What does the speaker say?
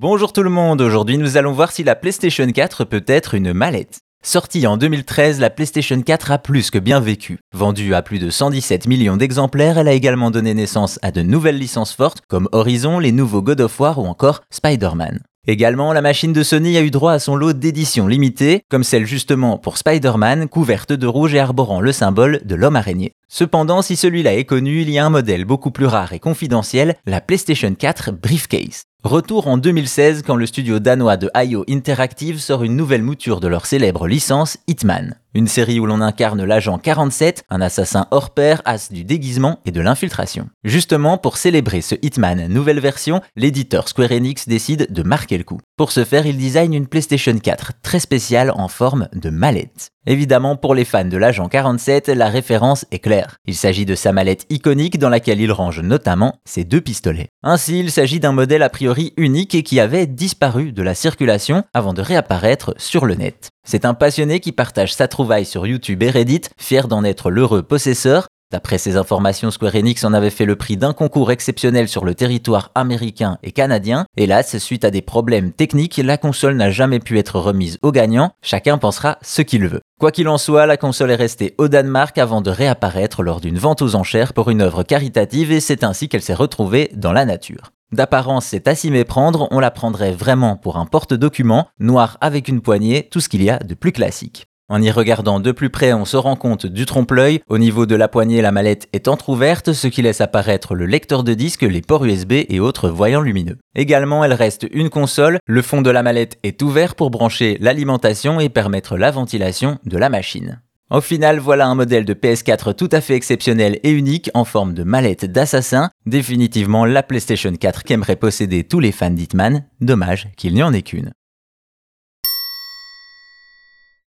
Bonjour tout le monde, aujourd'hui nous allons voir si la PlayStation 4 peut être une mallette. Sortie en 2013, la PlayStation 4 a plus que bien vécu. Vendue à plus de 117 millions d'exemplaires, elle a également donné naissance à de nouvelles licences fortes comme Horizon, les nouveaux God of War ou encore Spider-Man. Également, la machine de Sony a eu droit à son lot d'éditions limitées, comme celle justement pour Spider-Man, couverte de rouge et arborant le symbole de l'homme araignée. Cependant, si celui-là est connu, il y a un modèle beaucoup plus rare et confidentiel, la PlayStation 4 Briefcase. Retour en 2016 quand le studio danois de IO Interactive sort une nouvelle mouture de leur célèbre licence Hitman. Une série où l'on incarne l'agent 47, un assassin hors pair, as du déguisement et de l'infiltration. Justement, pour célébrer ce Hitman nouvelle version, l'éditeur Square Enix décide de marquer le coup. Pour ce faire, il design une PlayStation 4 très spéciale en forme de mallette. Évidemment, pour les fans de l'agent 47, la référence est claire. Il s'agit de sa mallette iconique dans laquelle il range notamment ses deux pistolets. Ainsi, il s'agit d'un modèle a priori unique et qui avait disparu de la circulation avant de réapparaître sur le net. C'est un passionné qui partage sa trouvaille sur YouTube et Reddit, fier d'en être l'heureux possesseur, D'après ces informations, Square Enix en avait fait le prix d'un concours exceptionnel sur le territoire américain et canadien. Hélas, suite à des problèmes techniques, la console n'a jamais pu être remise aux gagnants. Chacun pensera ce qu'il veut. Quoi qu'il en soit, la console est restée au Danemark avant de réapparaître lors d'une vente aux enchères pour une œuvre caritative et c'est ainsi qu'elle s'est retrouvée dans la nature. D'apparence, c'est à s'y méprendre, on la prendrait vraiment pour un porte-document, noir avec une poignée, tout ce qu'il y a de plus classique. En y regardant de plus près, on se rend compte du trompe-l'œil. Au niveau de la poignée, la mallette est entr'ouverte, ce qui laisse apparaître le lecteur de disque, les ports USB et autres voyants lumineux. Également, elle reste une console. Le fond de la mallette est ouvert pour brancher l'alimentation et permettre la ventilation de la machine. Au final, voilà un modèle de PS4 tout à fait exceptionnel et unique en forme de mallette d'assassin, définitivement la PlayStation 4 qu'aimeraient posséder tous les fans d'Hitman, dommage qu'il n'y en ait qu'une.